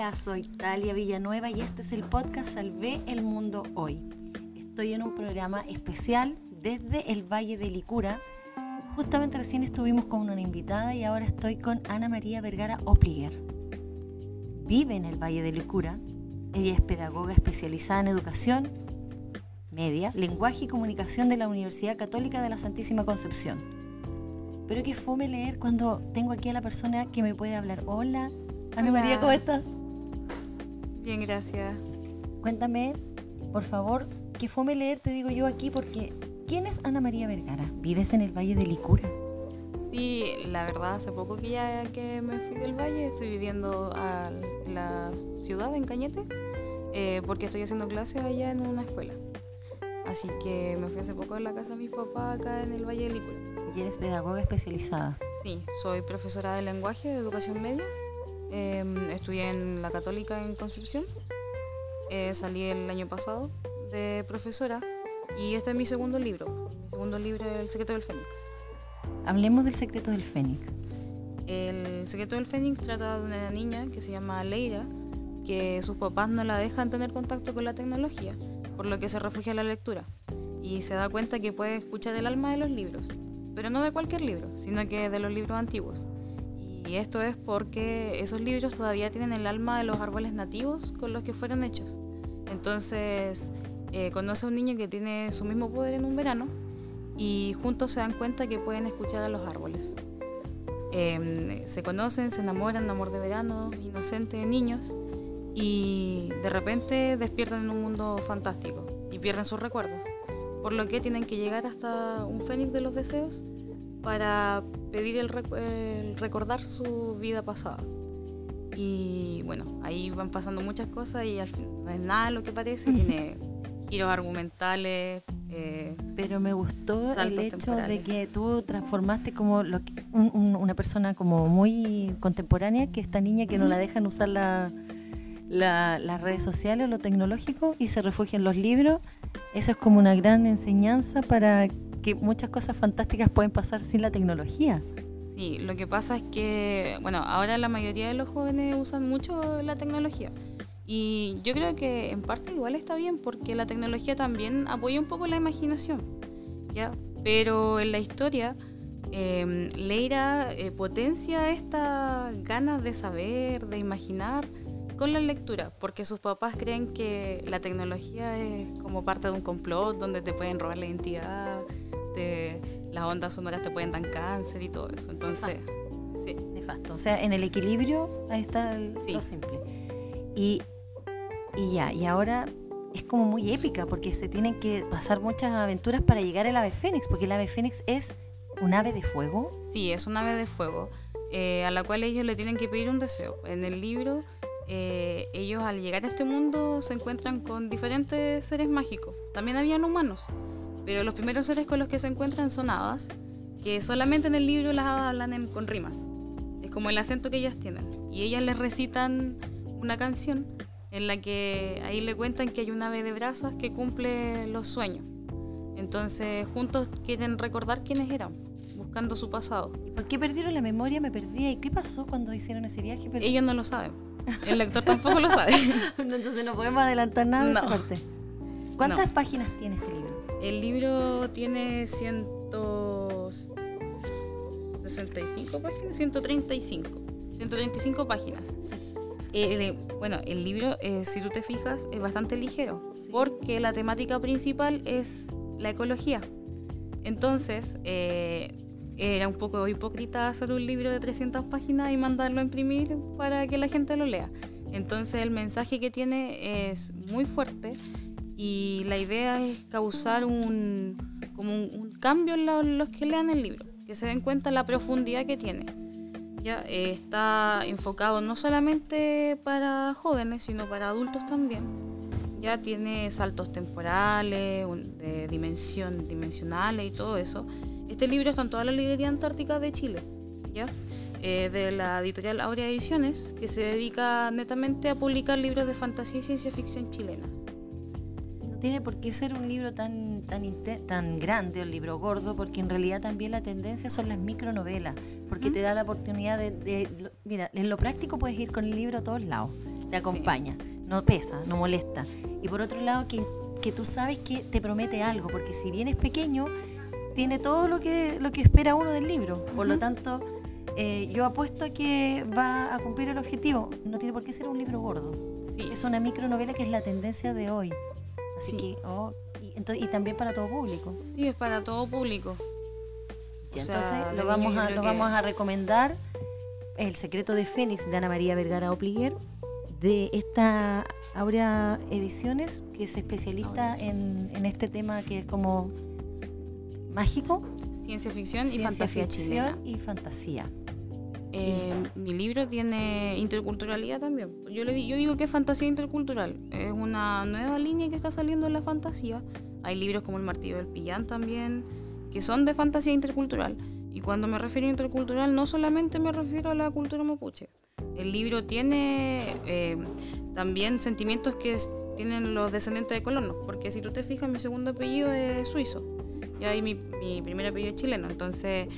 Hola, soy Talia Villanueva y este es el podcast Salvé el Mundo Hoy. Estoy en un programa especial desde el Valle de Licura. Justamente recién estuvimos con una invitada y ahora estoy con Ana María Vergara Opliger. Vive en el Valle de Licura. Ella es pedagoga especializada en educación media, lenguaje y comunicación de la Universidad Católica de la Santísima Concepción. Pero qué fome leer cuando tengo aquí a la persona que me puede hablar. Hola, Ana María, ¿cómo estás? Bien, gracias. Cuéntame, por favor, qué fome leer, te digo yo aquí, porque ¿quién es Ana María Vergara? ¿Vives en el Valle de Licura? Sí, la verdad, hace poco que ya que me fui del Valle, estoy viviendo en la ciudad, en Cañete, eh, porque estoy haciendo clases allá en una escuela. Así que me fui hace poco de la casa de mis papás acá en el Valle de Licura. ¿Y eres pedagoga especializada? Sí, soy profesora de lenguaje, de educación media Em, estudié en la Católica en Concepción. Eh, salí el año pasado de profesora y este es mi segundo libro. Mi segundo libro es El secreto del Fénix. Hablemos del secreto del Fénix. El secreto del Fénix trata de una niña que se llama Leira, que sus papás no la dejan tener contacto con la tecnología, por lo que se refugia en la lectura. Y se da cuenta que puede escuchar el alma de los libros, pero no de cualquier libro, sino que de los libros antiguos. Y esto es porque esos libros todavía tienen el alma de los árboles nativos con los que fueron hechos. Entonces, eh, conoce a un niño que tiene su mismo poder en un verano y juntos se dan cuenta que pueden escuchar a los árboles. Em, se conocen, se enamoran, amor de verano, inocente, niños, y de repente despiertan en un mundo fantástico y pierden sus recuerdos. Por lo que tienen que llegar hasta un fénix de los deseos para pedir el, recordar su vida pasada. Y bueno, ahí van pasando muchas cosas y al fin no es nada lo que parece, tiene giros argumentales. Eh, Pero me gustó el hecho de que tú transformaste como lo una persona como muy contemporánea, que esta niña que no la dejan usar la, las redes sociales o lo tecnológico y se refugia en los libros. Eso es como una gran enseñanza para que muchas cosas fantásticas pueden pasar sin la tecnología. Sí, lo que pasa es que, bueno, ahora la mayoría de los jóvenes usan mucho la tecnología. Y yo creo que en parte igual está bien porque la tecnología también apoya un poco la imaginación, ¿ya? Pero en la historia, em, Leira eh, potencia esta ganas de saber, de imaginar con la lectura, porque sus papás creen que la tecnología es como parte de un complot donde te pueden robar la identidad, las ondas sonoras te pueden dar cáncer y todo eso. Entonces, sí. Nefasto. O sea, en el equilibrio, ahí está lo simple. Y, y ya, y ahora es como muy épica porque se tienen que pasar muchas aventuras para llegar al ave fénix, porque el ave fénix es un ave de fuego. Sí, es un ave de fuego, eh, a la cual ellos le tienen que pedir un deseo. En el libro, eh, ellos al llegar a este mundo se encuentran con diferentes seres mágicos. También habían humanos. Pero los primeros seres con los que se encuentran son hadas, que solamente en el libro las hadas hablan con rimas. Es como el acento que ellas tienen. Y ellas les recitan una canción en la que ahí le cuentan que hay un ave de brasas que cumple los sueños. Entonces juntos quieren recordar quiénes eran, buscando su pasado. ¿Y por qué perdieron la memoria? Me perdí. ¿Y qué pasó cuando hicieron ese viaje? Ellos no lo saben. El lector tampoco lo sabe. Entonces no podemos adelantar nada de esa parte. ¿Cuántas páginas tiene este libro? El libro tiene 165 páginas, 135, 135 páginas. Eh, bueno, el libro, eh, si tú te fijas, es bastante ligero, porque la temática principal es la ecología. Entonces, eh, era un poco hipócrita hacer un libro de 300 páginas y mandarlo a imprimir para que la gente lo lea. Entonces, el mensaje que tiene es muy fuerte y la idea es causar un, como un, cambio en los que lean el libro, que se den cuenta la profundidad que tiene. Ya eh, está enfocado no solamente para jóvenes, sino para adultos también. Ya tiene saltos temporales, de dimensión, dimensionales y todo eso. Este libro está en toda la librería antártica de Chile, ¿ya? Eh, de la editorial Aurea Ediciones, que se dedica netamente a publicar libros de fantasía y ciencia ficción chilenas tiene por qué ser un libro tan, tan, tan grande, un libro gordo, porque en realidad también la tendencia son las micronovelas, porque te da la oportunidad de, Mira, en lo práctico puedes ir con el libro a todos lados. te acompaña, no pesa, no molesta. Y por otro lado, que, que tú sabes que te promete algo, porque si bien es pequeño, tiene todo lo que, lo que espera uno del libro. Por lo tanto, eh, yo apuesto a que va a cumplir el objetivo. No tiene por qué ser un libro gordo. Sí. Es una micronovela que es la tendencia de hoy. Así Sí. que, oh, y, entonces, y también para todo público. Sí, es para todo público. Ya, sea, entonces de lo vamos, a, lo que- vamos a recomendar El secreto de Fénix de Ana María Vergara Opliguer de esta Aurea Ediciones que es especialista en, en este tema que es como mágico, Ciencia ficción y ciencia fantasía ficción chilena. y fantasía. Eh, mi libro tiene interculturalidad también. Yo, le, yo digo que es fantasía intercultural. Es una nueva línea que está saliendo en la fantasía. Hay libros como El Martillo del Pillán también, que son de fantasía intercultural. Y cuando me refiero a intercultural, no solamente me refiero a la cultura mapuche. El libro tiene eh, también sentimientos que tienen los descendientes de colonos. Porque si tú te fijas, mi segundo apellido es suizo. Y ahí mi, mi primer apellido es chileno. Entonces,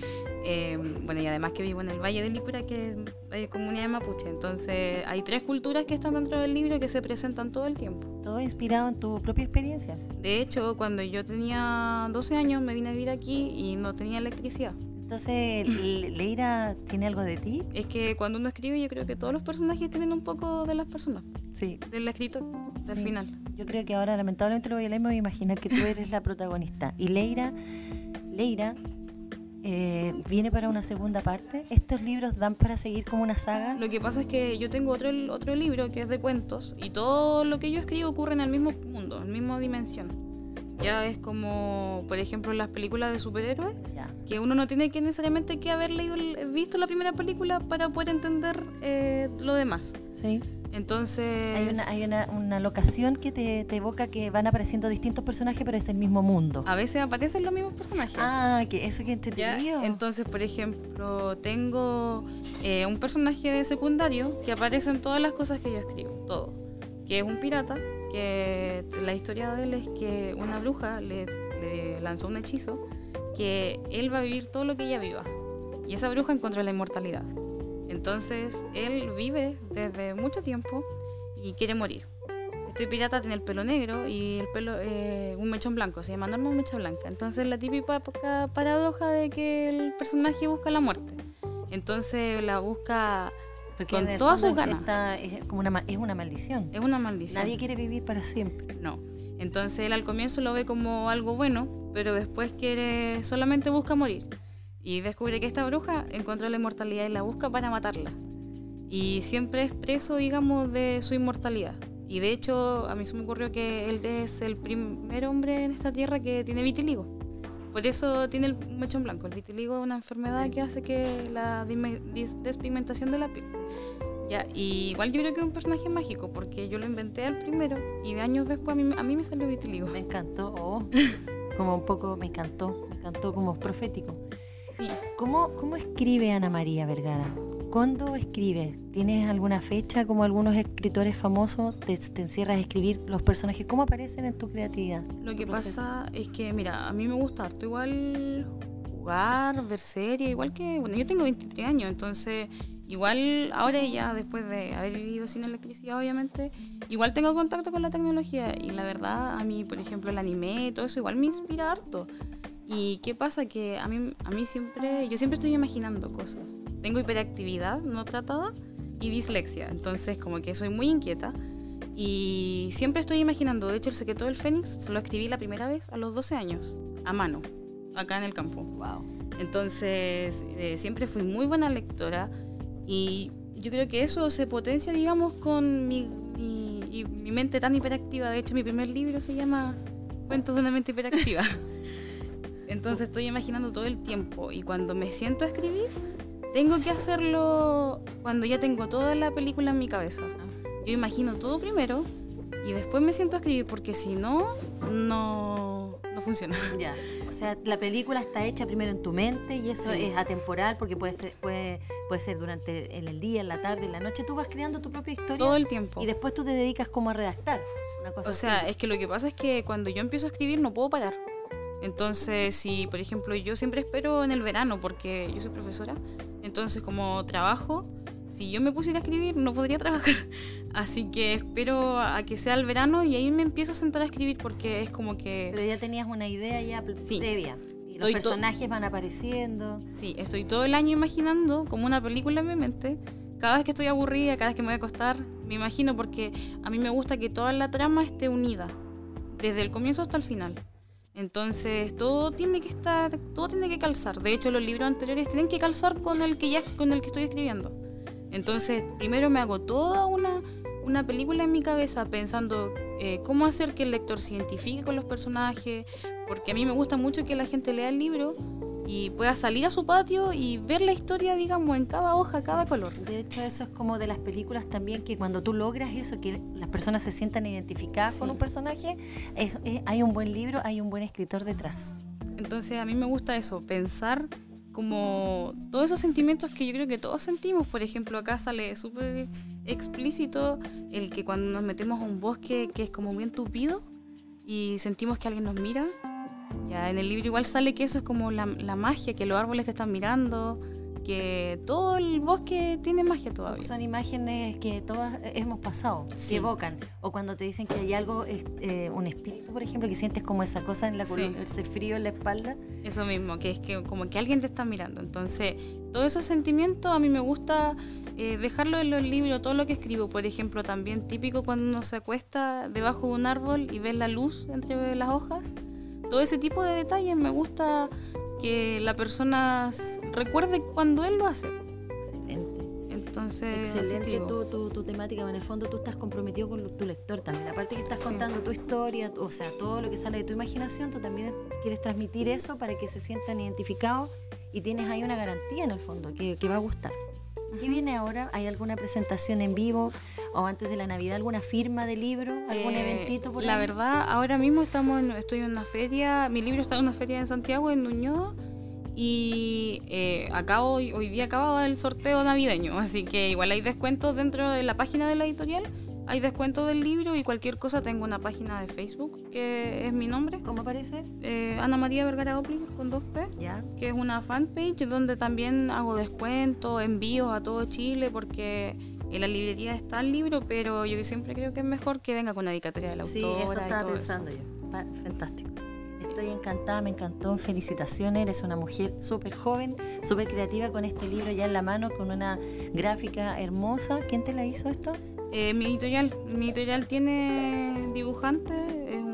eh, bueno, y además que vivo en el Valle de Lípura, que es eh, comunidad de mapuche. Entonces, hay tres culturas que están dentro del libro que se presentan todo el tiempo. Todo inspirado en tu propia experiencia. De hecho, cuando yo tenía 12 años, me vine a vivir aquí y no tenía electricidad. Entonces, Le- Leira tiene algo de ti. Es que cuando uno escribe, yo creo que todos los personajes tienen un poco de las personas, Sí. del escritor, del Sí. final. Yo creo que ahora lamentablemente lo voy a leer, me voy a imaginar que tú eres la protagonista. Y Leira, Leira eh, viene para una segunda parte. ¿Estos libros dan para seguir como una saga? Lo que pasa es que yo tengo otro, otro libro que es de cuentos y todo lo que yo escribo ocurre en el mismo mundo, en la misma dimensión. Ya es como, por ejemplo, las películas de superhéroes, Ya. que uno no tiene que necesariamente que haber leído, visto la primera película para poder entender eh, lo demás. Sí. Entonces, Hay, una, hay una, una locación que te, te evoca que van apareciendo distintos personajes, pero es el mismo mundo. a veces aparecen los mismos personajes. Ah, que eso que ¿ya? entretenido. Entonces, por ejemplo, tengo eh, un personaje de secundario que aparece en todas las cosas que yo escribo, todo. Que es un pirata, que la historia de él es que una bruja le, le lanzó un hechizo que él va a vivir todo lo que ella viva. Y esa bruja encontró la inmortalidad. Entonces, él vive desde mucho tiempo y quiere morir. Este pirata tiene el pelo negro y el pelo eh, un mechón blanco, se llama Norma Mecha Blanca. Entonces la típica pa- paradoja de que el personaje busca la muerte. Entonces la busca Porque con todas sus ganas. está- es, como una, es una maldición. es una maldición. Nadie quiere vivir para siempre. No. Entonces él al comienzo lo ve como algo bueno, pero después quiere solamente busca morir. Y descubre que esta bruja encontró la inmortalidad y la busca para matarla. Y siempre es preso, digamos, de su inmortalidad. Y de hecho, a mí se me ocurrió que él es el primer hombre en esta tierra que tiene vitiligo. Por eso tiene el mechón blanco. El vitiligo es una enfermedad que hace que la despigmentación de la piel. Ya, y igual yo creo que es un personaje mágico porque yo lo inventé al primero y de años después a mí, a mí me salió vitiligo. Me encantó. oh, como un poco, me encantó. Me encantó como profético. Sí. ¿Cómo, ¿Cómo escribe Ana María Vergara? ¿Cuándo escribe? ¿Tienes alguna fecha como algunos escritores famosos? ¿Te, te encierras a escribir los personajes? ¿Cómo aparecen en tu creatividad? Lo que proceso? pasa es que, mira, a mí me gusta harto igual jugar, ver series, igual que, bueno, yo tengo 23 años, entonces igual ahora ya después de haber vivido sin electricidad, obviamente, igual tengo contacto con la tecnología y la verdad a mí, por ejemplo, el anime todo eso igual me inspira harto. ¿Y qué pasa? Que a mí, a mí siempre, yo siempre estoy imaginando cosas. Tengo hiperactividad no tratada y dislexia, entonces como que soy muy inquieta. Y siempre estoy imaginando, de hecho el secreto del Fénix lo escribí la primera vez a los 12 años, a mano, acá en el campo. Wow. Entonces eh, siempre fui muy buena lectora y yo creo que eso se potencia, digamos, con mi, mi, mi mente tan hiperactiva. De hecho mi primer libro se llama Cuentos de una mente hiperactiva. Entonces estoy imaginando todo el tiempo y cuando me siento a escribir, tengo que hacerlo cuando ya tengo toda la película en mi cabeza. Yo imagino todo primero y después me siento a escribir porque si no, no, no funciona. Ya. O sea, la película está hecha primero en tu mente y eso Sí. es atemporal porque puede ser, puede, puede ser durante en el día, en la tarde, en la noche. Tú vas creando tu propia historia Todo el tiempo. y después tú te dedicas como a redactar. Una cosa O sea, así. es que lo que pasa es que cuando yo empiezo a escribir no puedo parar. Entonces, si por ejemplo yo siempre espero en el verano porque yo soy profesora, entonces como trabajo, si yo me pusiera a escribir no podría trabajar. Así que espero a que sea el verano y ahí me empiezo a sentar a escribir porque es como que... Pero ya tenías una idea ya previa. Y los personajes van apareciendo. Sí, estoy todo el año imaginando como una película en mi mente. Cada vez que estoy aburrida, cada vez que me voy a acostar, me imagino porque a mí me gusta que toda la trama esté unida, desde el comienzo hasta el final. Entonces todo tiene que estar, todo tiene que calzar. De hecho, los libros anteriores tienen que calzar con el que ya, con el que estoy escribiendo. Entonces, primero me hago toda una, una película en mi cabeza pensando eh, cómo hacer que el lector se identifique con los personajes, porque a mí me gusta mucho que la gente lea el libro y pueda salir a su patio y ver la historia, digamos, en cada hoja, cada color. De hecho, eso es como de las películas también, que cuando tú logras eso, que las personas se sientan identificadas con un personaje, hay un buen libro, hay un buen escritor detrás. Entonces, a mí me gusta eso, pensar como todos esos sentimientos que yo creo que todos sentimos. Por ejemplo, acá sale súper explícito el que cuando nos metemos a un bosque que es como bien tupido y sentimos que alguien nos mira. Ya en el libro igual sale que eso es como la, la magia, que los árboles te están mirando, que todo el bosque tiene magia todavía. Son imágenes que todas hemos pasado, se evocan. O cuando te dicen que hay algo, eh, un espíritu, por ejemplo, que sientes como esa cosa en la columna, ese frío en la espalda. Eso mismo, que es que como que alguien te está mirando. Entonces, todo esos sentimientos a mí me gusta eh, dejarlo en los libros, todo lo que escribo. Por ejemplo, también típico cuando uno se acuesta debajo de un árbol y ve la luz entre las hojas. Todo ese tipo de detalles me gusta que la persona recuerde cuando él lo hace. Excelente. Entonces, excelente tu, tu, tu, temática. En el fondo tú estás comprometido con tu lector también. Aparte que estás contando tu historia, o sea, todo lo que sale de tu imaginación, tú también quieres transmitir eso para que se sientan identificados y tienes ahí una garantía en el fondo que, que va a gustar. ¿Qué viene ahora? ¿Hay alguna presentación en vivo o antes de la Navidad alguna firma de libro, algún eh, eventito por La verdad, ahora mismo estamos estoy en una feria, mi libro está en una feria en Santiago, en Nuñoa, y eh, acabo, hoy día acababa el sorteo navideño, así que igual hay descuentos dentro de la página de la editorial hay descuento del libro y cualquier cosa tengo una página de Facebook que es mi nombre. ¿Cómo aparece? Eh, Ana María Vergara Opli con dos P. Ya. Que es una fanpage donde también hago descuentos, envíos a todo Chile porque en la librería está el libro, pero yo siempre creo que es mejor que venga con la dedicatoria del autor. Sí, eso estaba pensando yo. Fantástico. Estoy encantada, me encantó. Felicitaciones, eres una mujer súper joven, súper creativa con este libro ya en la mano, con una gráfica hermosa. ¿Quién te la hizo esto? Eh, mi editorial. Mi editorial tiene dibujante, es un,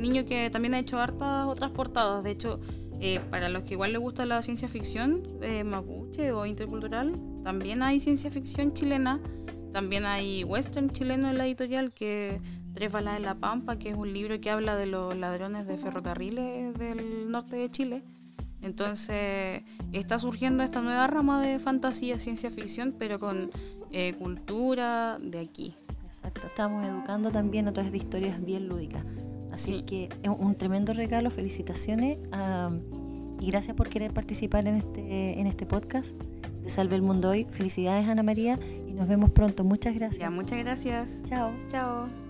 niño que también ha hecho hartas otras portadas. De hecho, eh, para los que igual les gusta la ciencia ficción eh, mapuche o intercultural, también hay ciencia ficción chilena. También hay western chileno en la editorial, que Tres balas de la Pampa, que es un libro que habla de los ladrones de ferrocarriles del norte de Chile. Entonces está surgiendo esta nueva rama de fantasía, ciencia ficción, pero con eh, cultura de aquí. Exacto, estamos educando también a través de historias bien lúdicas. Así que es un tremendo regalo, felicitaciones y gracias por querer participar en este, en este podcast de Salve el Mundo Hoy. Felicidades Ana María y nos vemos pronto. Muchas gracias. Ya, muchas gracias. Chao. Chao.